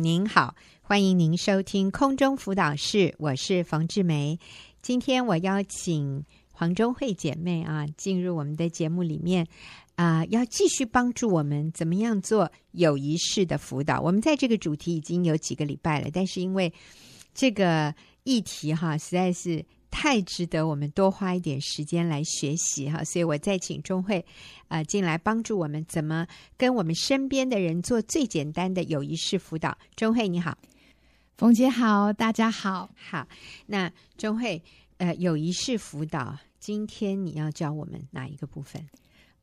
您好，欢迎您收听空中辅导室，我是冯志梅。今天我邀请黄中慧姐妹啊进入我们的节目里面啊、要继续帮助我们怎么样做有仪式的辅导。我们在这个主题已经有几个礼拜了，但是因为这个议题哈实在是太值得我们多花一点时间来学习哈，所以我再请钟慧啊、呃、进来帮助我们怎么跟我们身边的人做最简单的友谊式辅导。钟慧你好。冯姐好，大家好，好。那钟慧，呃，友谊式辅导，今天你要教我们哪一个部分？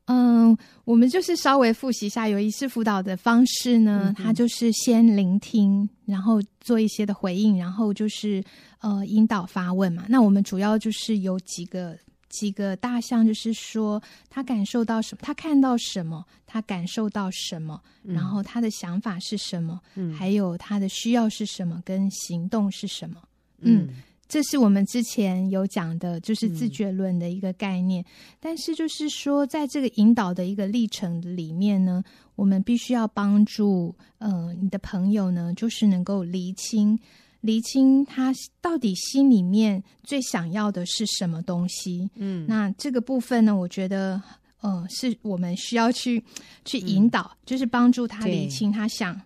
嗯，我们就是稍微复习一下有一次辅导的方式呢。嗯、它就是先聆听，然后做一些的回应，然后就是呃引导发问嘛。那我们主要就是有几个。几个大项，就是说他感受到什么，他看到什么，他感受到什么，嗯、然后他的想法是什么，嗯、还有他的需要是什么，跟行动是什么。嗯，嗯，这是我们之前有讲的，就是自觉论的一个概念。嗯、但是就是说，在这个引导的一个历程里面呢，我们必须要帮助呃你的朋友呢，就是能够厘清。厘清他到底心里面最想要的是什么东西？嗯，那这个部分呢，我觉得，呃，是我们需要去去引导，嗯、就是帮助他厘清他想对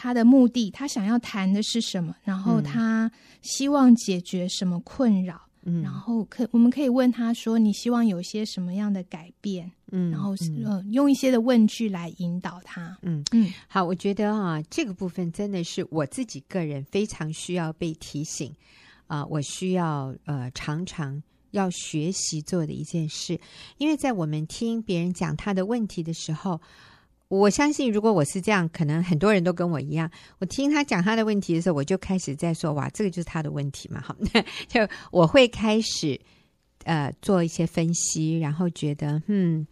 他的目的，他想要谈的是什么，然后他希望解决什么困扰。嗯，然后可我们可以问他说：“你希望有些什么样的改变？”嗯，然后嗯、呃，用一些的问句来引导他。嗯嗯，好，我觉得啊，这个部分真的是我自己个人非常需要被提醒啊、呃，我需要呃常常要学习做的一件事，因为在我们听别人讲他的问题的时候。我相信，如果我是这样，可能很多人都跟我一样。我听他讲他的问题的时候，我就开始在说：“哇，这个就是他的问题嘛！”好，就我会开始呃做一些分析，然后觉得，嗯，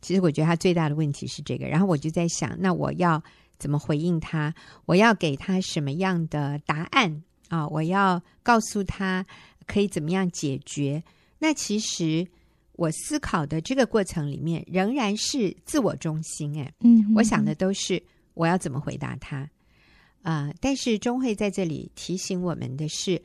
其实我觉得他最大的问题是这个。然后我就在想，那我要怎么回应他？我要给他什么样的答案啊？我要告诉他可以怎么样解决？那其实。我思考的这个过程里面仍然是自我中心，哎，嗯，嗯，我想的都是我要怎么回答他，啊、呃，但是钟慧在这里提醒我们的是，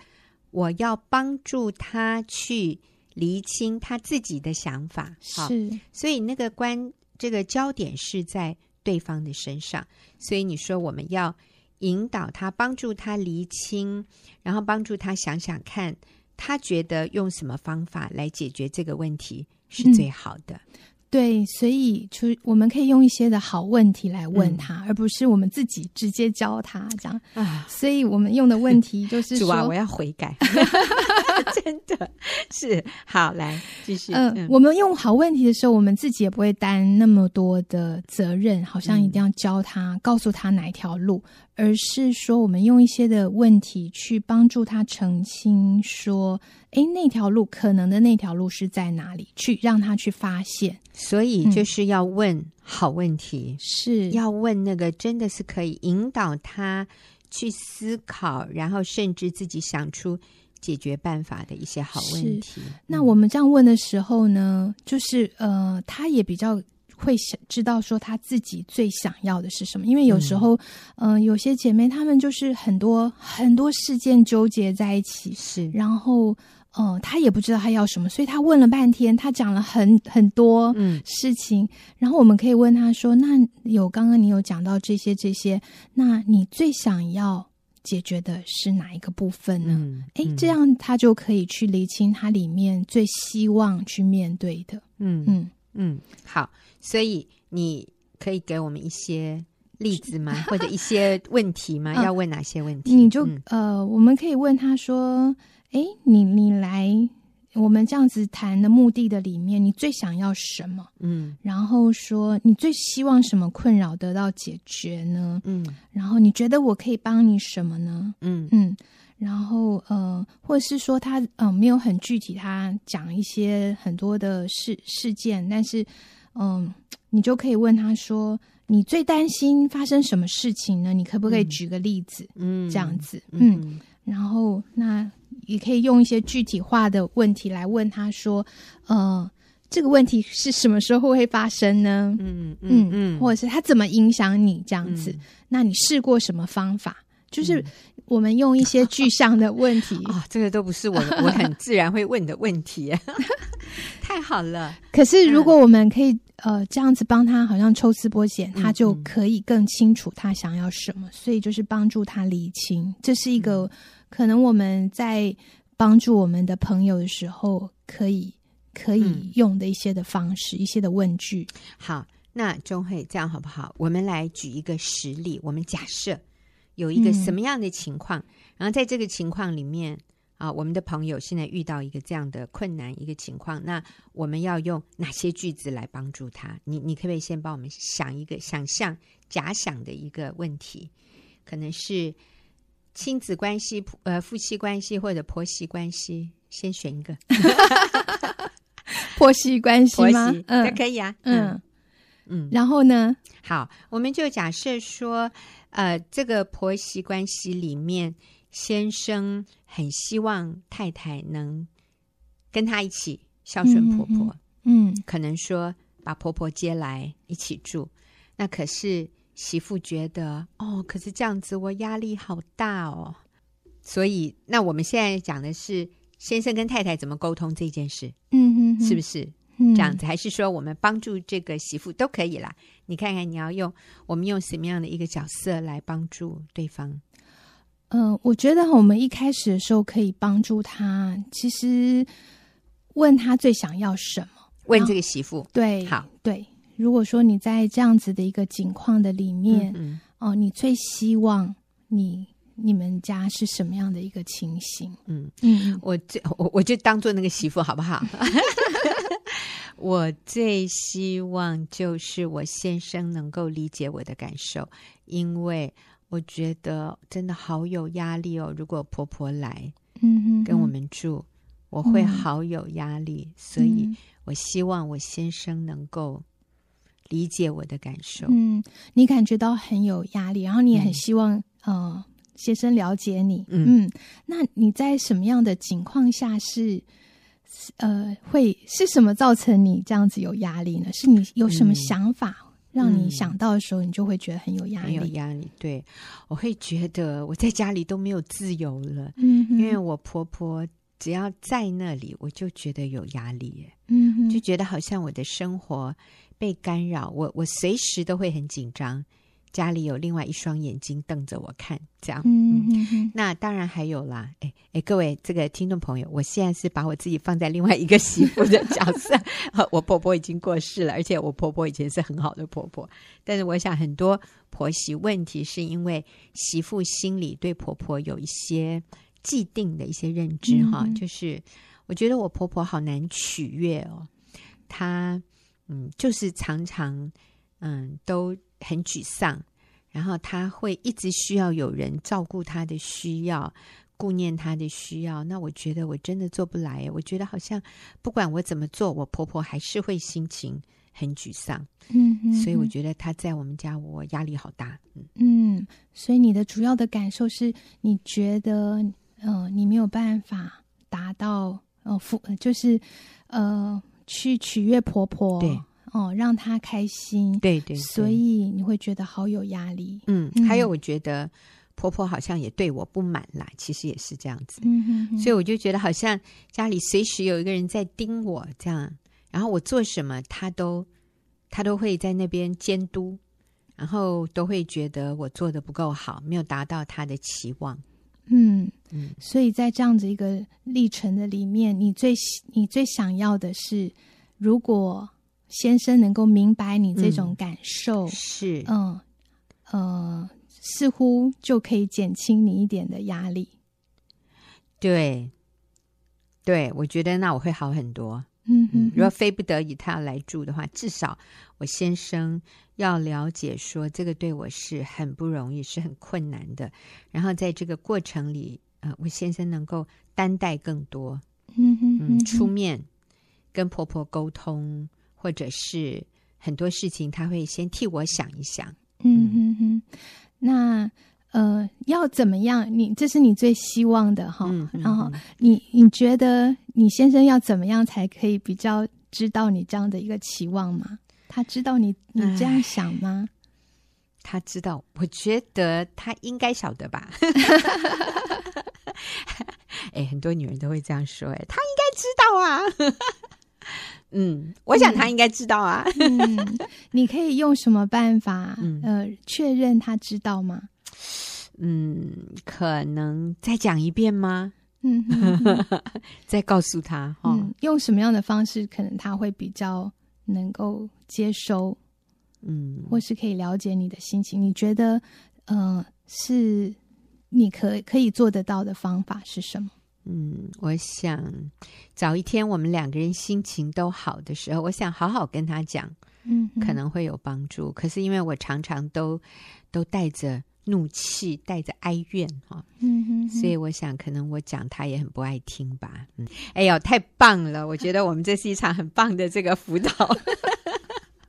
我要帮助他去厘清他自己的想法，好，是，所以那个关这个焦点是在对方的身上，所以你说我们要引导他，帮助他厘清，然后帮助他想想看。他觉得用什么方法来解决这个问题是最好的？嗯、对，所以就我们可以用一些的好问题来问他，嗯、而不是我们自己直接教他这样啊。所以我们用的问题就是说：“ 主啊，我要悔改。”真的是好，来继续。嗯、呃，我们用好问题的时候，我们自己也不会担那么多的责任，好像一定要教他，嗯、告诉他哪一条路。而是说，我们用一些的问题去帮助他澄清，说：“哎，那条路可能的那条路是在哪里？”去让他去发现。所以就是要问好问题，是、嗯、要问那个真的是可以引导他去思考，然后甚至自己想出解决办法的一些好问题。那我们这样问的时候呢，就是呃，他也比较。会想知道说他自己最想要的是什么，因为有时候，嗯、呃，有些姐妹她们就是很多很多事件纠结在一起，是，然后，呃，她也不知道她要什么，所以她问了半天，她讲了很很多嗯。事情，嗯、然后我们可以问她说：“那有刚刚你有讲到这些这些，那你最想要解决的是哪一个部分呢？”哎、这样她就可以去厘清她里面最希望去面对的，嗯。嗯。嗯嗯，好，所以你可以给我们一些例子吗？或者一些问题吗？要问哪些问题？你就、嗯、呃，我们可以问他说：“哎，你你来我们这样子谈的目的的里面，你最想要什么？嗯，然后说你最希望什么困扰得到解决呢？嗯，然后你觉得我可以帮你什么呢？嗯嗯。”然后，呃，或者是说他，嗯、呃，没有很具体，他讲一些很多的事事件，但是，嗯、呃，你就可以问他说，你最担心发生什么事情呢？你可不可以举个例子？嗯，这样子，嗯，嗯，然后那也可以用一些具体化的问题来问他说，呃，这个问题是什么时候会发生呢？嗯嗯嗯，或者是他怎么影响你这样子？嗯、那你试过什么方法？就是我们用一些具象的问题 啊、哦，这个都不是我 我很自然会问的问题，太好了。可是如果我们可以、嗯、呃这样子帮他，好像抽丝剥茧，他就可以更清楚他想要什么。嗯、所以就是帮助他理清，这是一个、嗯、可能我们在帮助我们的朋友的时候可以可以用的一些的方式，嗯、一些的问句。好。那钟慧，这样好不好？我们来举一个实例。我们假设有一个什么样的情况，嗯、然后在这个情况里面啊，我们的朋友现在遇到一个这样的困难一个情况，那我们要用哪些句子来帮助他？你你可不可以先帮我们想一个想象假想的一个问题？可能是亲子关系、呃夫妻关系或者婆媳关系，先选一个。婆媳关系吗？嗯，可以啊，嗯。嗯嗯，然后呢？好，我们就假设说，呃，这个婆媳关系里面，先生很希望太太能跟他一起孝顺婆婆，嗯，嗯，可能说把婆婆接来一起住。那可是媳妇觉得，哦，可是这样子我压力好大哦。所以，那我们现在讲的是先生跟太太怎么沟通这件事，嗯哼，是不是？这样子，还是说我们帮助这个媳妇都可以啦。你看看，你要用我们用什么样的一个角色来帮助对方？嗯、呃，我觉得我们一开始的时候可以帮助他。其实问他最想要什么？问这个媳妇。对，好，对。如果说你在这样子的一个境况的里面，哦、嗯呃，你最希望你你们家是什么样的一个情形？嗯嗯，我这我我就当做那个媳妇好不好？我最希望就是我先生能够理解我的感受，因为我觉得真的好有压力哦。如果婆婆来，嗯，跟我们住，嗯、我会好有压力，嗯、所以我希望我先生能够理解我的感受。嗯，你感觉到很有压力，然后你也很希望，嗯、呃，先生了解你。嗯，嗯，那你在什么样的情况下是？呃，会是什么造成你这样子有压力呢？是你有什么想法让你想到的时候，你就会觉得很有压力？很有压力，对，我会觉得我在家里都没有自由了。嗯，因为我婆婆只要在那里，我就觉得有压力。嗯哼，就觉得好像我的生活被干扰，我我随时都会很紧张。家里有另外一双眼睛瞪着我看，这样。嗯嗯嗯。那当然还有啦，哎哎，各位这个听众朋友，我现在是把我自己放在另外一个媳妇的角色。我婆婆已经过世了，而且我婆婆以前是很好的婆婆。但是我想，很多婆媳问题是因为媳妇心里对婆婆有一些既定的一些认知哈，嗯、就是我觉得我婆婆好难取悦哦，她嗯，就是常常嗯都。很沮丧，然后他会一直需要有人照顾他的需要，顾念他的需要。那我觉得我真的做不来，我觉得好像不管我怎么做，我婆婆还是会心情很沮丧。嗯，所以我觉得她在我们家，我压力好大。嗯，嗯，所以你的主要的感受是你觉得，嗯、呃，你没有办法达到，呃，父就是呃，去取悦婆婆。对。哦，让他开心，对，对对，所以你会觉得好有压力。嗯，还有我觉得婆婆好像也对我不满啦，其实也是这样子。嗯哼哼，所以我就觉得好像家里随时有一个人在盯我，这样，然后我做什么，他都他都会在那边监督，然后都会觉得我做的不够好，没有达到他的期望。嗯嗯，所以在这样子一个历程的里面，你最你最想要的是，如果。先生能够明白你这种感受，嗯、是嗯呃，似乎就可以减轻你一点的压力。对，对，我觉得那我会好很多。嗯，嗯，如果非不得已他要来住的话，至少我先生要了解说这个对我是很不容易，是很困难的。然后在这个过程里，呃，我先生能够担待更多。嗯哼，嗯，嗯，出面跟婆婆沟通。或者是很多事情，他会先替我想一想。嗯嗯嗯，那呃，要怎么样？你这是你最希望的哈。然后你你觉得你先生要怎么样才可以比较知道你这样的一个期望吗？他知道你你这样想吗？他知道，我觉得他应该晓得吧。哎，很多女人都会这样说，哎，他应该知道啊。嗯，我想他应该知道啊。嗯，你可以用什么办法，呃，确认他知道吗？嗯，可能再讲一遍吗？嗯，再告诉他哈、嗯，用什么样的方式，可能他会比较能够接收，嗯，或是可以了解你的心情。你觉得，呃，是你可可以做得到的方法是什么？嗯，我想早一天我们两个人心情都好的时候，我想好好跟他讲，嗯，可能会有帮助。可是因为我常常都都带着。怒气带着哀怨哈，嗯哼，所以我想可能我讲他也很不爱听吧，嗯，哎呦，太棒了！我觉得我们这是一场很棒的这个辅导。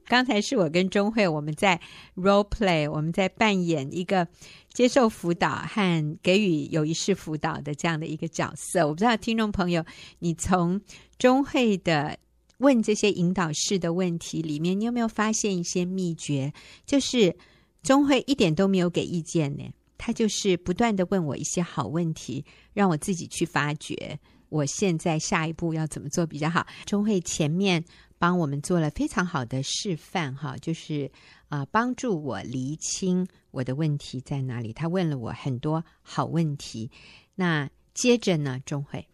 刚才是我跟中慧我们在 role play，我们在扮演一个接受辅导和给予有意识辅导的这样的一个角色。我不知道听众朋友，你从中慧的问这些引导式的问题里面，你有没有发现一些秘诀？就是。中慧一点都没有给意见呢，他就是不断地问我一些好问题，让我自己去发掘。我现在下一步要怎么做比较好？中慧前面帮我们做了非常好的示范，哈，就是啊，帮助我厘清我的问题在哪里。他问了我很多好问题。那接着呢，钟慧，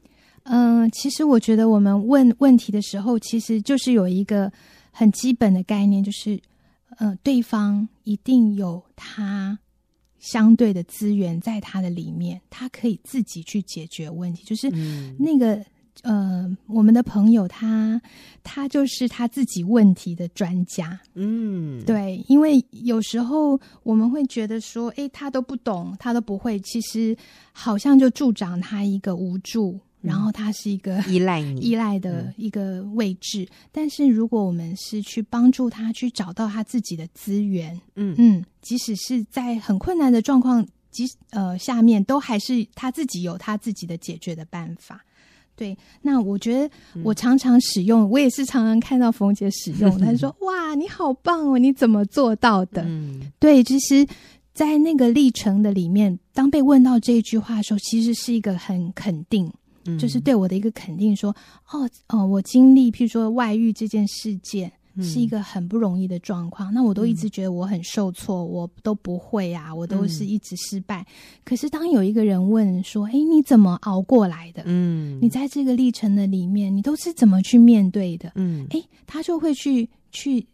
嗯，其实我觉得我们问问题的时候，其实就是有一个很基本的概念，就是。呃，对方一定有他相对的资源在他的里面，他可以自己去解决问题。就是那个、嗯、呃，我们的朋友他他就是他自己问题的专家。嗯，对，因为有时候我们会觉得说，诶，他都不懂，他都不会，其实好像就助长他一个无助。然后他是一个依赖你、依赖的一个位置，嗯、但是如果我们是去帮助他去找到他自己的资源，嗯嗯，即使是在很困难的状况，即呃下面都还是他自己有他自己的解决的办法。对，那我觉得我常常使用，嗯、我也是常常看到冯姐使用，她说：“哇，你好棒哦，你怎么做到的？”嗯，对，其实，在那个历程的里面，当被问到这一句话的时候，其实是一个很肯定。就是对我的一个肯定说，说哦哦，我经历，譬如说外遇这件事件，是一个很不容易的状况。嗯、那我都一直觉得我很受挫，我都不会啊，我都是一直失败。嗯、可是当有一个人问说，哎，你怎么熬过来的？嗯，你在这个历程的里面，你都是怎么去面对的？嗯，哎，他就会去去。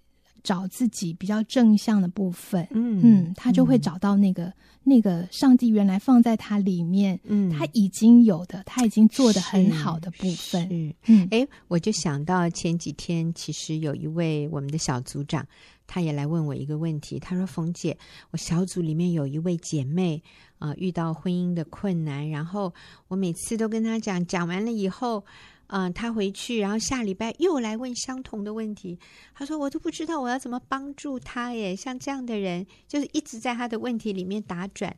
找自己比较正向的部分，嗯嗯，他就会找到那个、嗯、那个上帝原来放在他里面，嗯，他已经有的，他已经做的很好的部分，嗯，哎，我就想到前几天，其实有一位我们的小组长，他也来问我一个问题，他说：“冯姐，我小组里面有一位姐妹啊、呃，遇到婚姻的困难，然后我每次都跟他讲，讲完了以后。”嗯，他回去，然后下礼拜又来问相同的问题。他说：“我都不知道我要怎么帮助他耶，像这样的人，就是一直在他的问题里面打转，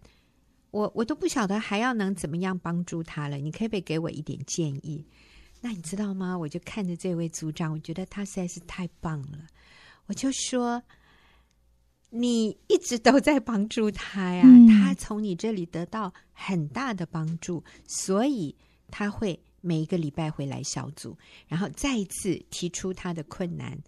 我我都不晓得还要能怎么样帮助他了。你可不可以给我一点建议？那你知道吗？我就看着这位组长，我觉得他实在是太棒了。我就说，你一直都在帮助他呀，嗯、他从你这里得到很大的帮助，所以他会。”每一个礼拜回来小组，然后再一次提出他的困难，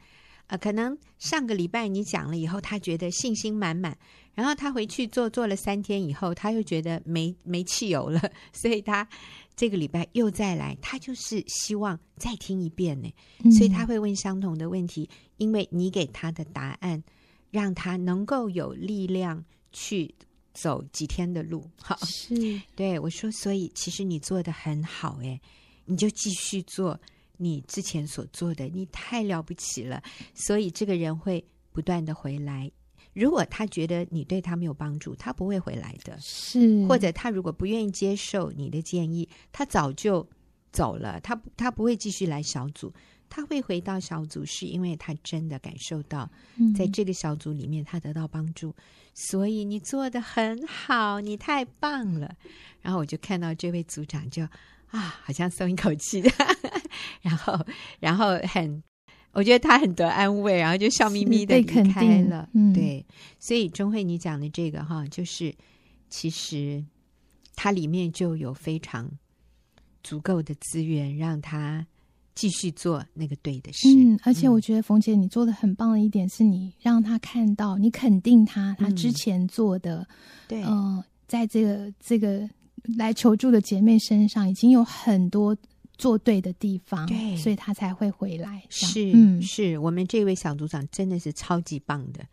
呃，可能上个礼拜你讲了以后，他觉得信心满满，然后他回去做做了三天以后，他又觉得没没汽油了，所以他这个礼拜又再来，他就是希望再听一遍呢，所以他会问相同的问题，因为你给他的答案，让他能够有力量去。走几天的路，好，是。对我说，所以其实你做的很好，诶，你就继续做你之前所做的，你太了不起了。所以这个人会不断的回来。如果他觉得你对他没有帮助，他不会回来的。是，或者他如果不愿意接受你的建议，他早就走了。他他不会继续来小组。他会回到小组，是因为他真的感受到，在这个小组里面他得到帮助，嗯、所以你做的很好，你太棒了。然后我就看到这位组长就啊，好像松一口气。的，然后然后很我觉得他很得安慰，然后就笑眯眯的离开了。嗯，对，所以钟慧你讲的这个哈，就是其实它里面就有非常足够的资源，让他继续做那个对的事。嗯，而且我觉得冯姐你做的很棒的一点是你让他看到，你肯定他他之前做的，嗯、对，嗯、呃，在这个这个来求助的姐妹身上已经有很多。做对的地方，对，所以她才会回来。是，嗯，是我们这位小组长真的是超级棒的。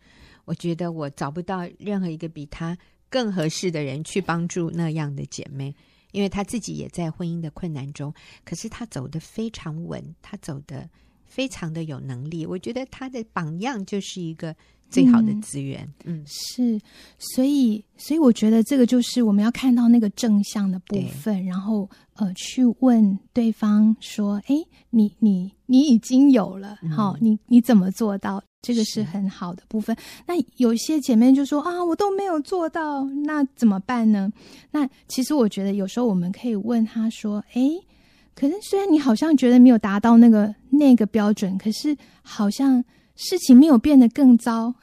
我觉得我找不到任何一个比他更合适的人去帮助那样的姐妹，因为她自己也在婚姻的困难中，可是她走得非常稳，她走得非常的有能力。我觉得她的榜样就是一个。最好的资源，嗯，嗯，是，所以，所以我觉得这个就是我们要看到那个正向的部分，然后，呃，去问对方说：“哎，你，你，你已经有了，好，嗯，你，你怎么做到？这个是很好的部分。那有些姐妹就说：啊，我都没有做到，那怎么办呢？那其实我觉得有时候我们可以问他说：哎，可是虽然你好像觉得没有达到那个那个标准，可是好像。”事情没有变得更糟，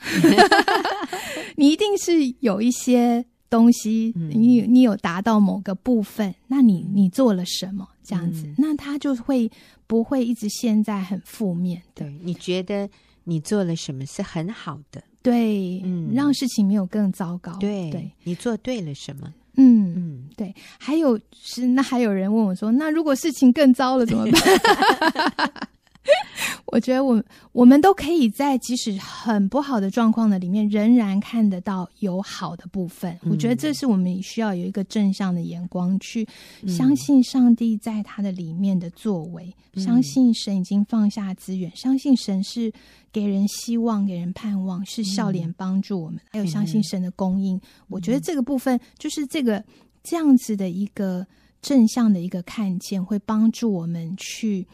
你一定是有一些东西，你你有达到某个部分，那你你做了什么？这样子，那他就会不会一直陷在很负面？对，你觉得你做了什么是很好的？对，嗯，让事情没有更糟糕。对，对，你做对了什么？嗯嗯，对。还有是，那还有人问我说，那如果事情更糟了怎么办？我觉得我我们都可以在即使很不好的状况的里面，仍然看得到有好的部分。我觉得这是我们需要有一个正向的眼光，去相信上帝在他的里面的作为，相信神已经放下资源，相信神是给人希望、给人盼望，是笑脸帮助我们，还有相信神的供应。我觉得这个部分就是这个这样子的一个正向的一个看见，会帮助我们去。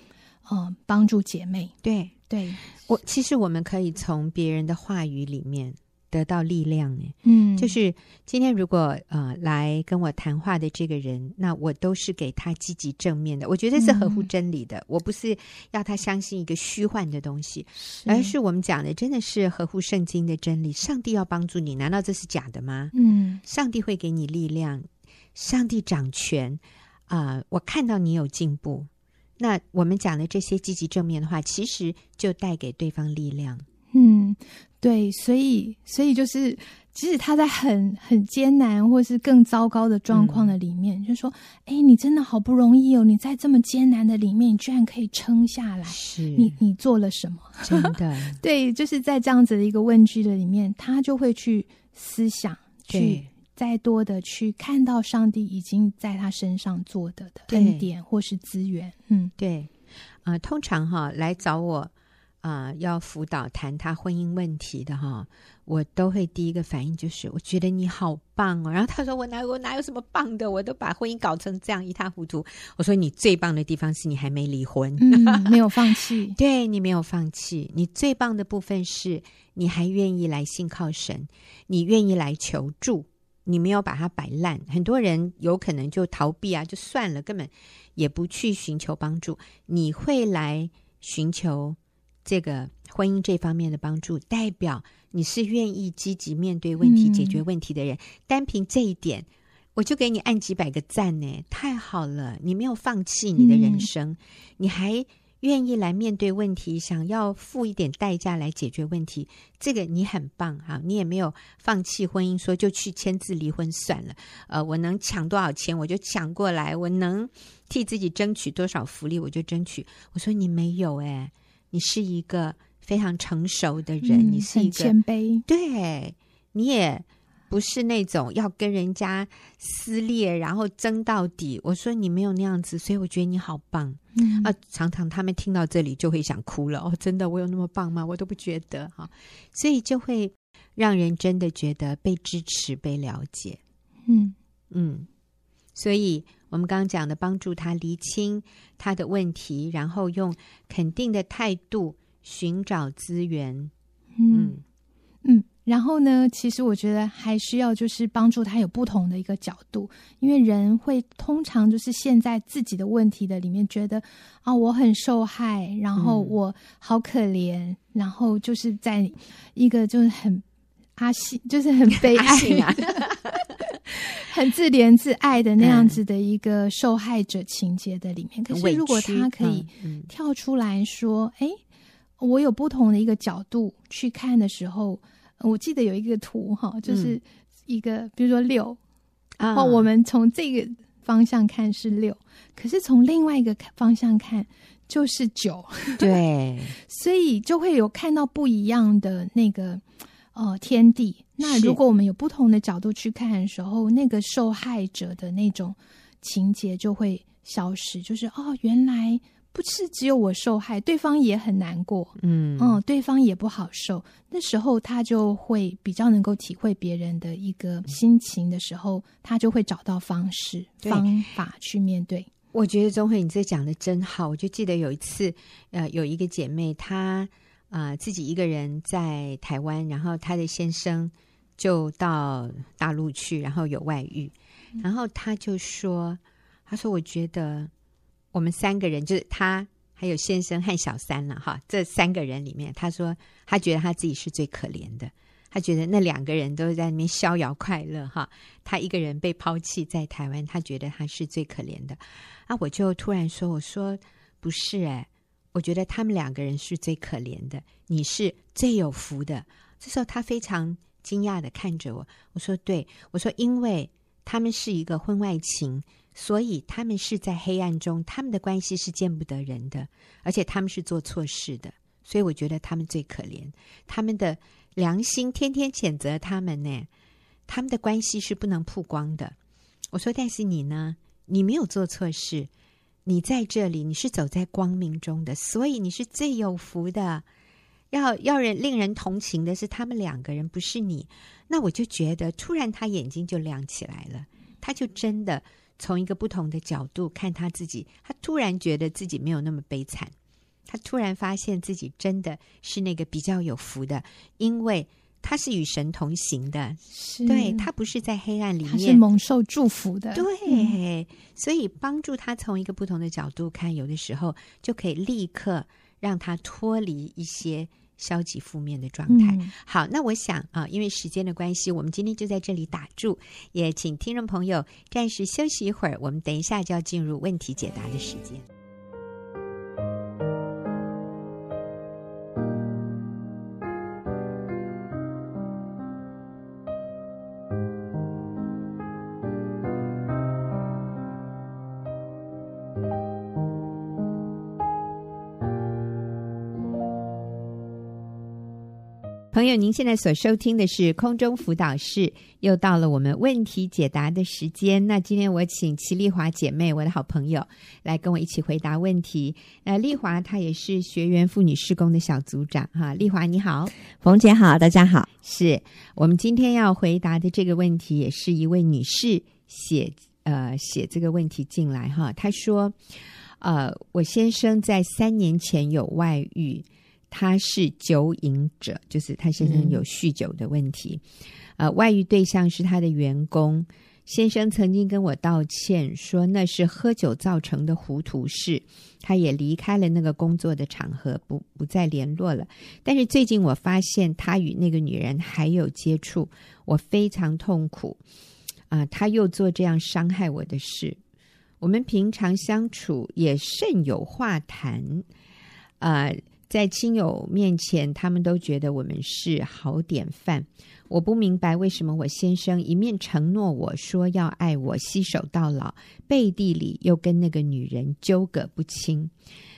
嗯，帮助姐妹，对对，我其实我们可以从别人的话语里面得到力量呢。嗯，就是今天如果呃来跟我谈话的这个人，那我都是给他积极正面的，我觉得是合乎真理的。嗯、我不是要他相信一个虚幻的东西，是而是我们讲的真的是合乎圣经的真理。上帝要帮助你，难道这是假的吗？嗯，上帝会给你力量，上帝掌权啊、呃！我看到你有进步。那我们讲的这些积极正面的话，其实就带给对方力量。嗯，对，所以，所以就是，即使他在很很艰难或是更糟糕的状况的里面，嗯、就说：“哎，你真的好不容易哦！你在这么艰难的里面，你居然可以撑下来。是你，你做了什么？真的，对，就是在这样子的一个问句的里面，他就会去思想，去。再多的去看到上帝已经在他身上做的的恩典或是资源，嗯，对，啊、呃，通常哈来找我啊、呃、要辅导谈他婚姻问题的哈，我都会第一个反应就是我觉得你好棒哦，然后他说我哪我哪有什么棒的，我都把婚姻搞成这样一塌糊涂。我说你最棒的地方是你还没离婚，嗯、没有放弃，对，你没有放弃，你最棒的部分是你还愿意来信靠神，你愿意来求助。你没有把它摆烂，很多人有可能就逃避啊，就算了，根本也不去寻求帮助。你会来寻求这个婚姻这方面的帮助，代表你是愿意积极面对问题、解决问题的人。嗯、单凭这一点，我就给你按几百个赞呢，太好了！你没有放弃你的人生，嗯、你还。愿意来面对问题，想要付一点代价来解决问题，这个你很棒哈！你也没有放弃婚姻，说就去签字离婚算了。呃，我能抢多少钱我就抢过来，我能替自己争取多少福利我就争取。我说你没有诶，你是一个非常成熟的人，嗯、你是一个谦卑，对，你也。不是那种要跟人家撕裂，然后争到底。我说你没有那样子，所以我觉得你好棒。嗯啊，常常他们听到这里就会想哭了。哦，真的，我有那么棒吗？我都不觉得哈，所以就会让人真的觉得被支持、被了解。嗯嗯，所以我们刚刚讲的，帮助他厘清他的问题，然后用肯定的态度寻找资源。嗯嗯。嗯然后呢，其实我觉得还需要就是帮助他有不同的一个角度，因为人会通常就是陷在自己的问题的里面，觉得啊、哦、我很受害，然后我好可怜，嗯、然后就是在一个就是很阿信，就是很悲哀啊，很自怜自爱的那样子的一个受害者情节的里面。可是如果他可以跳出来说，哎、嗯，我有不同的一个角度去看的时候。我记得有一个图哈，就是一个，嗯、比如说六，然后我们从这个方向看是六，可是从另外一个方向看就是九，对，所以就会有看到不一样的那个呃天地。那如果我们有不同的角度去看的时候，那个受害者的那种情节就会消失，就是哦，原来。不是只有我受害，对方也很难过，嗯嗯，对方也不好受。那时候他就会比较能够体会别人的一个心情的时候，他就会找到方式方法去面对。我觉得钟慧你这讲的真好。我就记得有一次，呃，有一个姐妹，她啊、呃、自己一个人在台湾，然后她的先生就到大陆去，然后有外遇，然后她就说：“她说我觉得。”我们三个人就是他，还有先生和小三了哈。这三个人里面，他说他觉得他自己是最可怜的。他觉得那两个人都在那边逍遥快乐哈，他一个人被抛弃在台湾，他觉得他是最可怜的。啊，我就突然说：“我说不是哎，我觉得他们两个人是最可怜的，你是最有福的。”这时候他非常惊讶地看着我，我说：“对，我说因为他们是一个婚外情。”所以他们是在黑暗中，他们的关系是见不得人的，而且他们是做错事的，所以我觉得他们最可怜。他们的良心天天谴责他们呢，他们的关系是不能曝光的。我说，但是你呢？你没有做错事，你在这里，你是走在光明中的，所以你是最有福的。要要人令人同情的是他们两个人，不是你。那我就觉得，突然他眼睛就亮起来了，他就真的。从一个不同的角度看他自己，他突然觉得自己没有那么悲惨，他突然发现自己真的是那个比较有福的，因为他是与神同行的，是。对，他不是在黑暗里面，他是蒙受祝福的，对，嗯，所以帮助他从一个不同的角度看，有的时候就可以立刻让他脱离一些。消极负面的状态。嗯、好，那我想啊，因为时间的关系，我们今天就在这里打住。也请听众朋友暂时休息一会儿，我们等一下就要进入问题解答的时间。朋友，您现在所收听的是空中辅导室，又到了我们问题解答的时间。那今天我请齐丽华姐妹，我的好朋友，来跟我一起回答问题。那丽华她也是学员妇女施工的小组长哈。丽华你好，冯姐好，大家好。是我们今天要回答的这个问题，也是一位女士写呃写这个问题进来哈。她说，呃，我先生在三年前有外遇。他是酒瘾者，就是他先生有酗酒的问题。呃，外遇对象是他的员工。先生曾经跟我道歉，说那是喝酒造成的糊涂事。他也离开了那个工作的场合，不不再联络了。但是最近我发现他与那个女人还有接触，我非常痛苦。啊、他又做这样伤害我的事。我们平常相处也甚有话谈，啊、呃。在亲友面前，他们都觉得我们是好典范。我不明白为什么我先生一面承诺我说要爱我、携手到老，背地里又跟那个女人纠葛不清。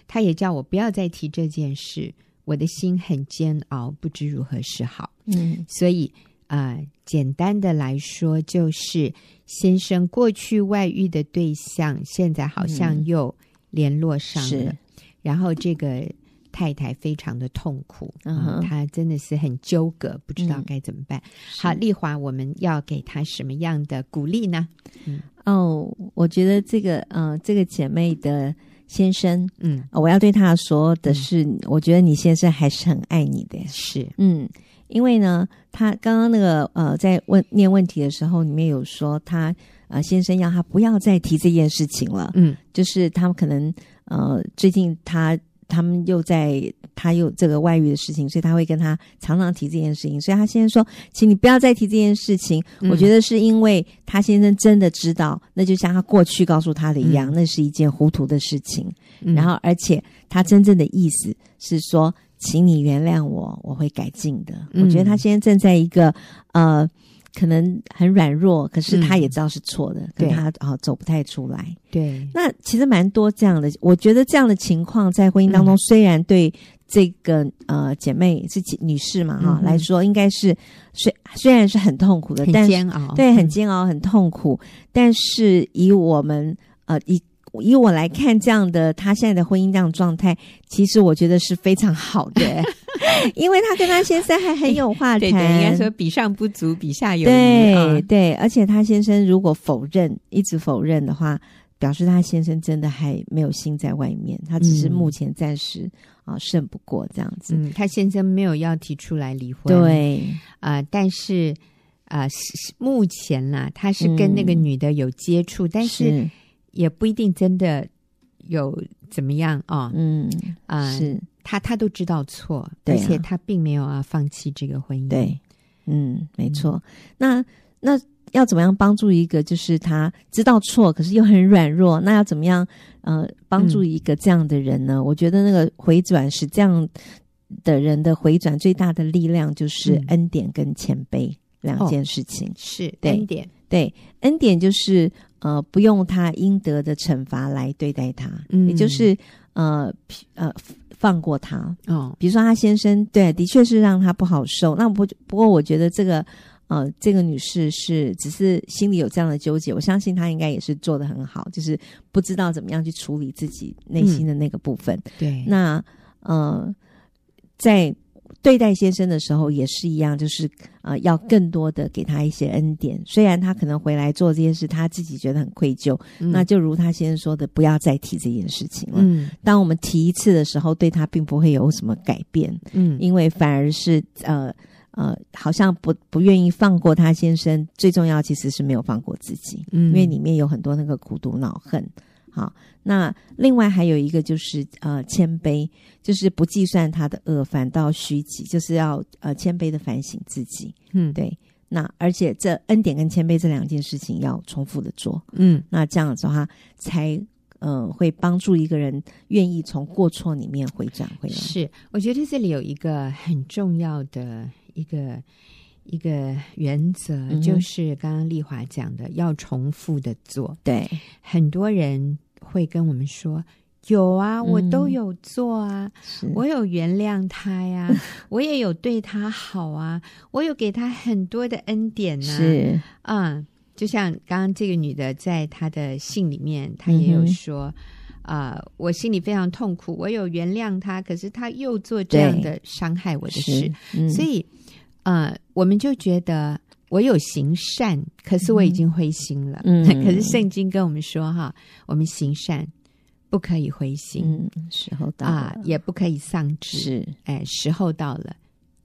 他也叫我不要再提这件事，我的心很煎熬，不知如何是好。嗯，所以啊、呃，简单的来说，就是先生过去外遇的对象，现在好像又联络上了，嗯、然后这个。太太非常的痛苦，嗯，她真的是很纠葛，不知道该怎么办。嗯、好，丽华，我们要给她什么样的鼓励呢？嗯，哦，我觉得这个，嗯、呃，这个姐妹的先生，嗯，我要对她说的是，嗯、我觉得你先生还是很爱你的，是，嗯，因为呢，他刚刚那个呃，在问念问题的时候，里面有说他呃先生要他不要再提这件事情了。嗯，就是他们可能呃最近他他们又在他又这个外遇的事情，所以他会跟他常常提这件事情。所以他先生说，请你不要再提这件事情。嗯、我觉得是因为他先生真的知道，那就像他过去告诉他的一样，嗯、那是一件糊涂的事情。嗯、然后，而且他真正的意思是说。请你原谅我，我会改进的。嗯、我觉得他现在正在一个呃，可能很软弱，可是他也知道是错的，对、嗯、他啊、哦、走不太出来。对，那其实蛮多这样的。我觉得这样的情况在婚姻当中，嗯、虽然对这个呃姐妹是女士嘛哈、嗯、来说，应该是虽虽然是很痛苦的，但煎熬，对，很煎熬，很痛苦。嗯、但是以我们呃以。以我来看，这样的他现在的婚姻这样状态，其实我觉得是非常好的，因为他跟他先生还很有话谈。对，对，应该说比上不足，比下有余。对、啊、对，而且他先生如果否认，一直否认的话，表示他先生真的还没有心在外面，他只是目前暂时啊胜不过这样子。嗯，他先生没有要提出来离婚。对啊、呃，但是啊、呃，目前啦，他是跟那个女的有接触，嗯、但是。是也不一定真的有怎么样啊？哦、嗯啊，呃、是他他都知道错，而且他并没有啊放弃这个婚姻。对，嗯，没错。嗯、那那要怎么样帮助一个就是他知道错，可是又很软弱？那要怎么样呃帮助一个这样的人呢？嗯、我觉得那个回转是这样的人的回转最大的力量就是恩典跟谦卑两件事情。哦、是对恩典，对恩典就是。呃，不用他应得的惩罚来对待他，嗯，也就是呃呃放过他哦。比如说他先生，对，的确是让他不好受。那不不过，我觉得这个呃这个女士是只是心里有这样的纠结，我相信她应该也是做的很好，就是不知道怎么样去处理自己内心的那个部分。嗯、对，那呃在。对待先生的时候也是一样，就是呃，要更多的给他一些恩典。虽然他可能回来做这件事，他自己觉得很愧疚。嗯、那就如他先生说的，不要再提这件事情了。嗯，当我们提一次的时候，对他并不会有什么改变。嗯，因为反而是呃呃，好像不不愿意放过他先生。最重要其实是没有放过自己。嗯，因为里面有很多那个苦毒恼恨。好，那另外还有一个就是呃谦卑，就是不计算他的恶，反倒虚己，就是要呃谦卑的反省自己。嗯，对。那而且这恩典跟谦卑这两件事情要重复的做。嗯，那这样子的话，才呃会帮助一个人愿意从过错里面回转回来。是，我觉得这里有一个很重要的一个一个原则，嗯、就是刚刚丽华讲的，要重复的做。对，很多人。会跟我们说有啊，我都有做啊，嗯、我有原谅他呀，我也有对他好啊，我有给他很多的恩典呢、啊。是。啊、嗯，就像刚刚这个女的在她的信里面，她也有说啊、嗯哼呃，我心里非常痛苦，我有原谅他，可是他又做这样的伤害我的事，嗯、所以呃，我们就觉得。我有行善，可是我已经灰心了。嗯，可是圣经跟我们说哈，我们行善不可以灰心。嗯，时候到了啊，也不可以丧志。是，哎，时候到了，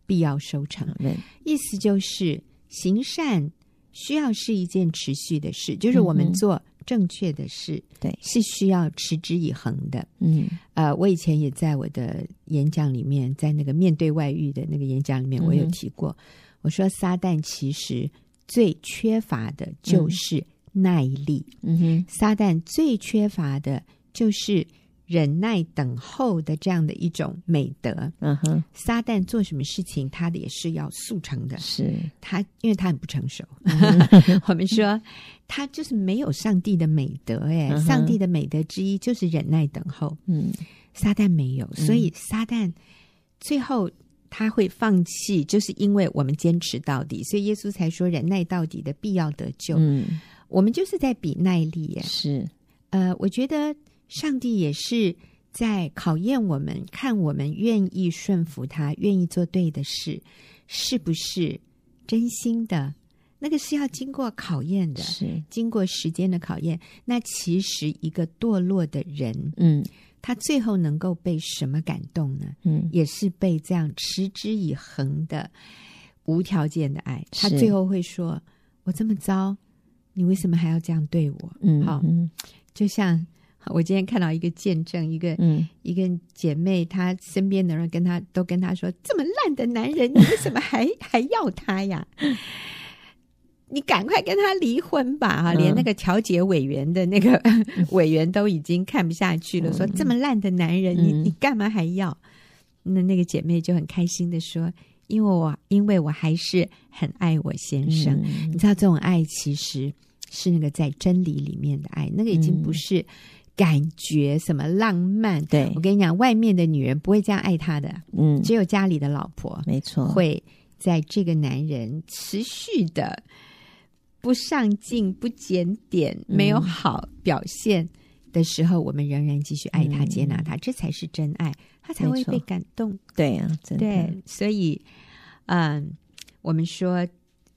必要收成。对，意思就是行善需要是一件持续的事，就是我们做正确的事，对，是需要持之以恒的。嗯，呃，我以前也在我的演讲里面，在那个面对外遇的那个演讲里面，我有提过。我说，撒旦其实最缺乏的就是耐力。嗯哼，撒旦最缺乏的就是忍耐等候的这样的一种美德。嗯哼，撒旦做什么事情，他的也是要速成的。是他，因为他很不成熟。嗯、我们说他就是没有上帝的美德。哎，嗯、上帝的美德之一就是忍耐等候。嗯，撒旦没有，所以撒旦最后。他会放弃，就是因为我们坚持到底，所以耶稣才说忍耐到底的必要得救。嗯，我们就是在比耐力耶。是，呃，我觉得上帝也是在考验我们，看我们愿意顺服他，愿意做对的事，是不是真心的？那个是要经过考验的，是经过时间的考验。那其实一个堕落的人，嗯。他最后能够被什么感动呢？嗯，也是被这样持之以恒的无条件的爱。是他最后会说：“我这么糟，你为什么还要这样对我？”嗯，好，嗯就像我今天看到一个见证，一个、嗯一个姐妹，她身边的人跟她都跟她说：“这么烂的男人，你为什么还 还要他呀？你赶快跟他离婚吧！”哈、嗯连那个调解委员的那个 委员都已经看不下去了，说：“这么烂的男人，你嗯你干嘛还要？”那那个姐妹就很开心的说：“因为我因为我还是很爱我先生。嗯你知道这种爱其实是那个在真理里面的爱，那个已经不是感觉什么浪漫。对我跟你讲，外面的女人不会这样爱他的，嗯，只有家里的老婆没错，会在这个男人持续的不上进、不检点、嗯没有好表现的时候，我们仍然继续爱他、嗯接纳他，这才是真爱，他才会被感动。对啊，真的，对，所以，嗯，我们说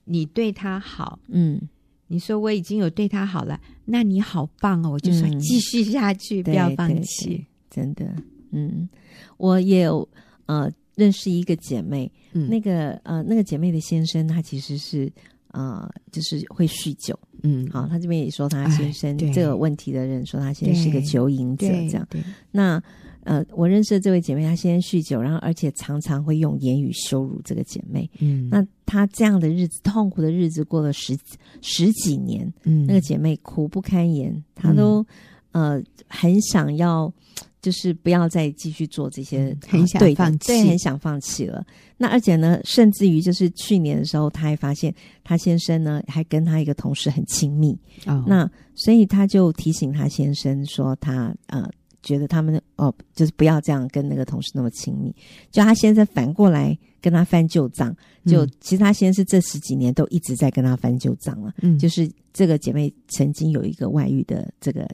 你对他好，嗯，你说我已经有对他好了，那你好棒哦！我就说嗯继续下去，不要放对弃对。真的，嗯，我也有呃认识一个姐妹，嗯那个呃那个姐妹的先生他其实是呃就是会酗酒，嗯，好，他这边也说他先生、这个问题的人说他先生是个酒瘾者，对，这样。对，那呃，我认识的这位姐妹，她先生酗酒，然后而且常常会用言语羞辱这个姐妹。嗯，那她这样的日子，痛苦的日子过了十十几年，嗯。那个姐妹苦不堪言，她都、呃很想要，就是不要再继续做这些嗯，很想对的放弃对，很想放弃了。那而且呢，甚至于就是去年的时候，她还发现她先生呢还跟她一个同事很亲密，哦，那所以她就提醒她先生说她，呃觉得他们哦就是不要这样跟那个同事那么亲密，就她先生反过来跟她翻旧账，就、嗯其实她先生这十几年都一直在跟她翻旧账了。嗯，就是这个姐妹曾经有一个外遇的这个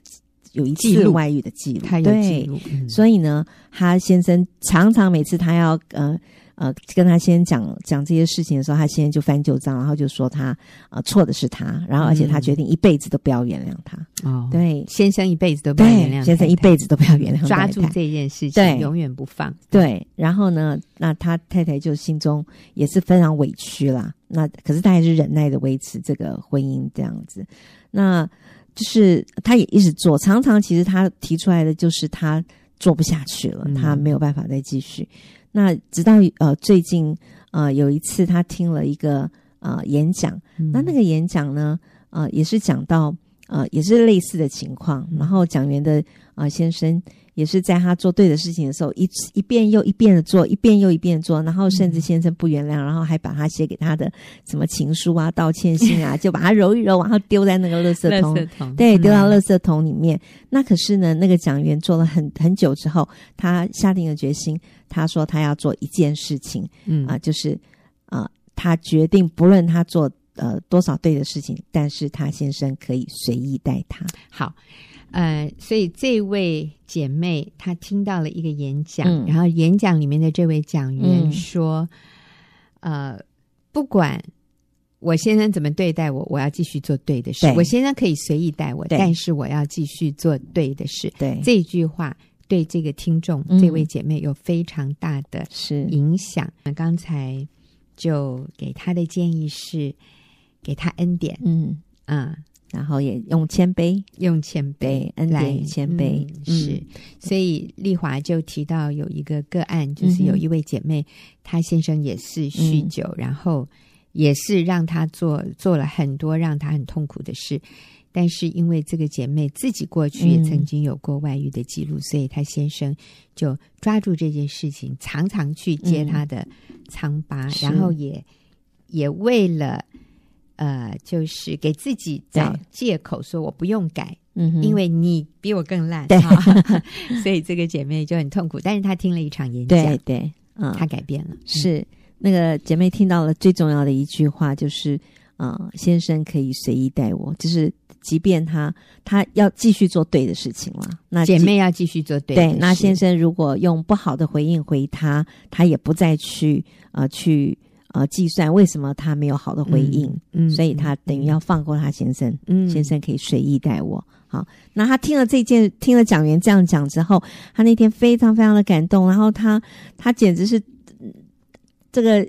有一次外遇的记录，他有记对，录，嗯。所以呢，他先生常常每次他要呃呃跟他先生讲讲这些事情的时候，他先生就翻旧账，然后就说他呃错的是他，然后而且他决定一辈子都不要原谅他，哦，对。先生一辈子都不要原谅对，先生一辈子都不要原谅抓住这件事情，永远不放。对，然后呢，那他太太就心中也是非常委屈啦。那可是他还是忍耐的维持这个婚姻这样子。那就是他也一直做，常常其实他提出来的就是他做不下去了，嗯他没有办法再继续。那直到呃最近呃有一次他听了一个呃演讲，嗯那那个演讲呢呃也是讲到呃也是类似的情况，然后讲员的呃先生。也是在他做对的事情的时候，一一遍又一遍的做，一遍又一遍的做，然后甚至先生不原谅，然后还把他写给他的什么情书啊、道歉信啊，就把它揉一揉，然后丢在那个垃圾桶，垃圾桶对，丢到嗯垃圾桶里面。那可是呢，那个讲员做了很很久之后，他下定了决心，他说他要做一件事情嗯啊、就是啊、呃他决定不论他做呃多少对的事情，但是他先生可以随意待他。好，呃，所以这位姐妹她听到了一个演讲，嗯然后演讲里面的这位讲员嗯说，呃，不管我先生怎么对待我，我要继续做对的事。我先生可以随意待我，但是我要继续做对的事。对，这句话对这个听众、嗯这位姐妹有非常大的是影响。那刚才就给她的建议是，给她恩典嗯，啊。然后也用谦卑。用谦卑恩来谦卑。是，所以丽华就提到有一个个案，就是有一位姐妹，她先生也是酗酒，嗯。然后也是让她做做了很多让她很痛苦的事，但是因为这个姐妹自己过去也曾经有过外遇的记录，所以她先生就抓住这件事情，常常去揭她的疮疤，是。然后也也为了。呃，就是给自己找借口说我不用改，嗯哼，因为你比我更烂，对。哈 所以这个姐妹就很痛苦。但是她听了一场演讲，对，嗯，她改变了。是那个姐妹听到了最重要的一句话，就是呃，先生可以随意待我，就是即便他他要继续做对的事情了，那姐妹要继续做对的对，那先生如果用不好的回应回他，他也不再去呃去呃计算为什么他没有好的回应，嗯，嗯所以他等于要放过他先生。嗯先生可以随意待我。好，那他听了这件，听了讲员这样讲之后，他那天非常非常的感动，然后他他简直是嗯这个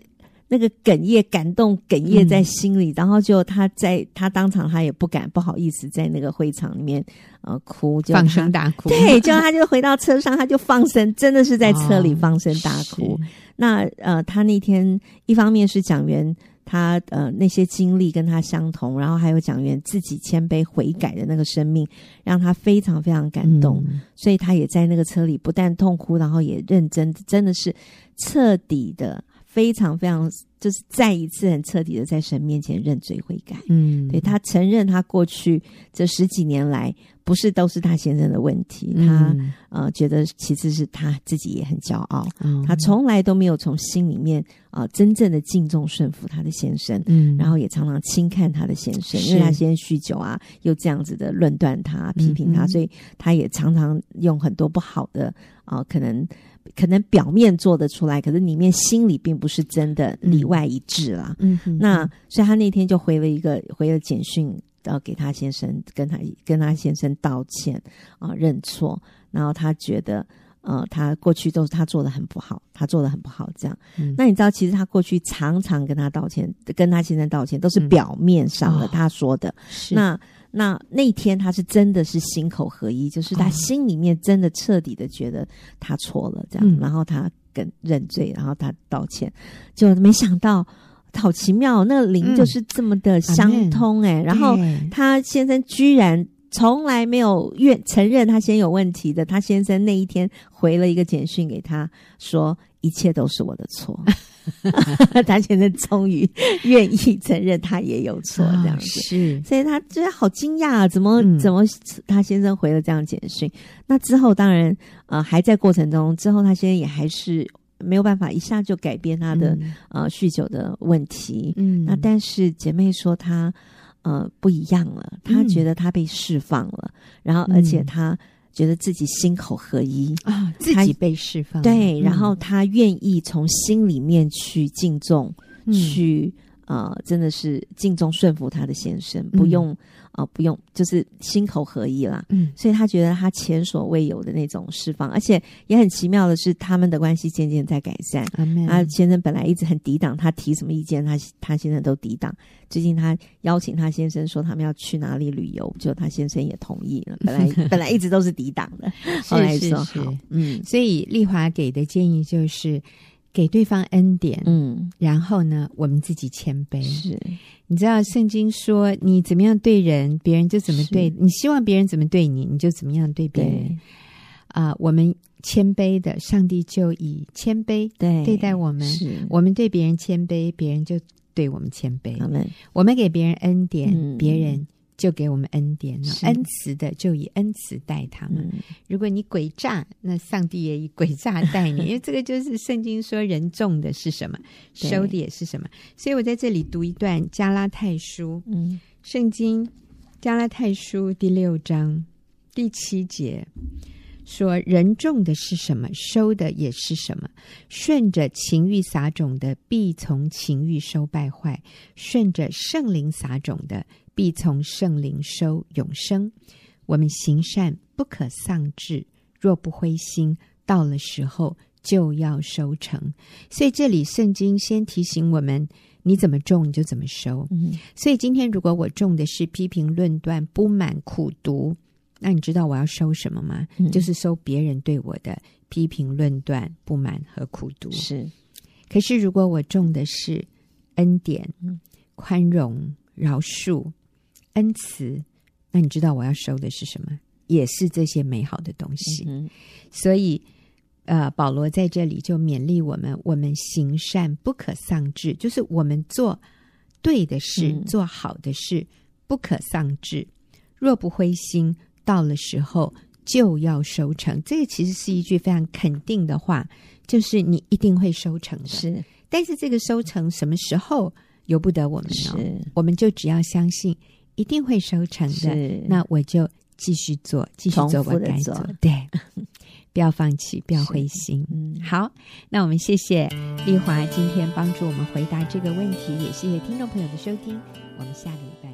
那个哽咽、感动、哽咽在心里，嗯、然后就他在他当场他也不敢不好意思在那个会场里面呃哭，就放声大哭。对，就他就回到车上，他就放声，真的是在车里放声大哭。哦、那呃，他那天一方面是讲员他呃那些经历跟他相同，然后还有讲员自己谦卑悔改的那个生命，让他非常非常感动，嗯、所以他也在那个车里不但痛哭，然后也认真，真的是彻底的。非常非常，就是再一次很彻底的在神面前认罪悔改。嗯，对，他承认他过去这十几年来不是都是他先生的问题，嗯、他呃觉得其实是他自己也很骄傲。嗯、他从来都没有从心里面啊、呃、真正的敬重顺服他的先生。嗯，然后也常常轻看他的先生，因为他先生酗酒啊，又这样子的论断他、批评他，嗯、所以他也常常用很多不好的啊、呃、可能。可能表面做得出来，可是里面心里并不是真的里外一致啦。那所以他那天就回了一个回了简讯，要给他先生跟他跟他先生道歉啊，认错。然后他觉得，呃，他过去都是他做的很不好，他做的很不好，这样。嗯，那你知道，其实他过去常常跟他道歉，跟他先生道歉，都是表面上的，他说的。嗯，是那。那那天他是真的是心口合一，就是他心里面真的彻底的觉得他错了，这样，嗯、然后他跟认罪，然后他道歉，就没想到好奇妙，那个灵就是这么的相通哎、欸，嗯、然后他先生居然从来没有愿承认他先有问题的，他先生那一天回了一个简讯给他说，一切都是我的错。他现在终于愿意承认他也有错，这样子，哦、是，所以他觉得好惊讶啊！怎么、嗯、怎么他先生回了这样简讯？那之后当然呃还在过程中，之后他现在也还是没有办法一下就改变他的、嗯、呃酗酒的问题。嗯，那但是姐妹说他呃不一样了，他觉得他被释放了，嗯、然后而且他。觉得自己心口合一啊，自己被释放。对，嗯、然后他愿意从心里面去敬重，嗯、去呃，真的是敬重顺服他的先生，不用。嗯哦，不用，就是心口合一啦。嗯，所以他觉得他前所未有的那种释放，而且也很奇妙的是，他们的关系渐渐在改善。他先生本来一直很抵挡，他提什么意见，他他现在都抵挡。最近他邀请他先生说他们要去哪里旅游，就他先生也同意了。本来 本来一直都是抵挡的，后来说好。是是是嗯，所以丽华给的建议就是。给对方恩典，嗯，然后呢，我们自己谦卑。是，你知道圣经说，你怎么样对人，别人就怎么对；你希望别人怎么对你，你就怎么样对别人。啊、呃，我们谦卑的，上帝就以谦卑对对待我们。是，我们对别人谦卑，别人就对我们谦卑。们我们给别人恩典，嗯、别人。就给我们恩典了，恩慈的就以恩慈待他们。嗯、如果你诡诈，那上帝也以诡诈待你，因为这个就是圣经说人种的是什么，收的也是什么。所以我在这里读一段加拉太书，嗯，圣经加拉太书第六章第七节说：人种的是什么，收的也是什么。顺着情欲撒种的，必从情欲收败坏；顺着圣灵撒种的。必从圣灵收永生。我们行善不可丧志，若不灰心，到了时候就要收成。所以这里圣经先提醒我们：你怎么种，你就怎么收。嗯、所以今天如果我种的是批评、论断、不满、苦读，那你知道我要收什么吗？嗯、就是收别人对我的批评、论断、不满和苦读。是。可是如果我种的是恩典、宽容、饶恕。恩慈，那你知道我要收的是什么？也是这些美好的东西。嗯、所以，呃，保罗在这里就勉励我们：我们行善不可丧志，就是我们做对的事、嗯、做好的事不可丧志。若不灰心，到了时候就要收成。这个其实是一句非常肯定的话，就是你一定会收成的。是，但是这个收成什么时候由不得我们呢？是我们就只要相信。一定会收成的，那我就继续做，继续做我该做。做对，不要放弃，不要灰心。嗯，好，那我们谢谢丽华今天帮助我们回答这个问题，也谢谢听众朋友的收听。我们下个礼拜。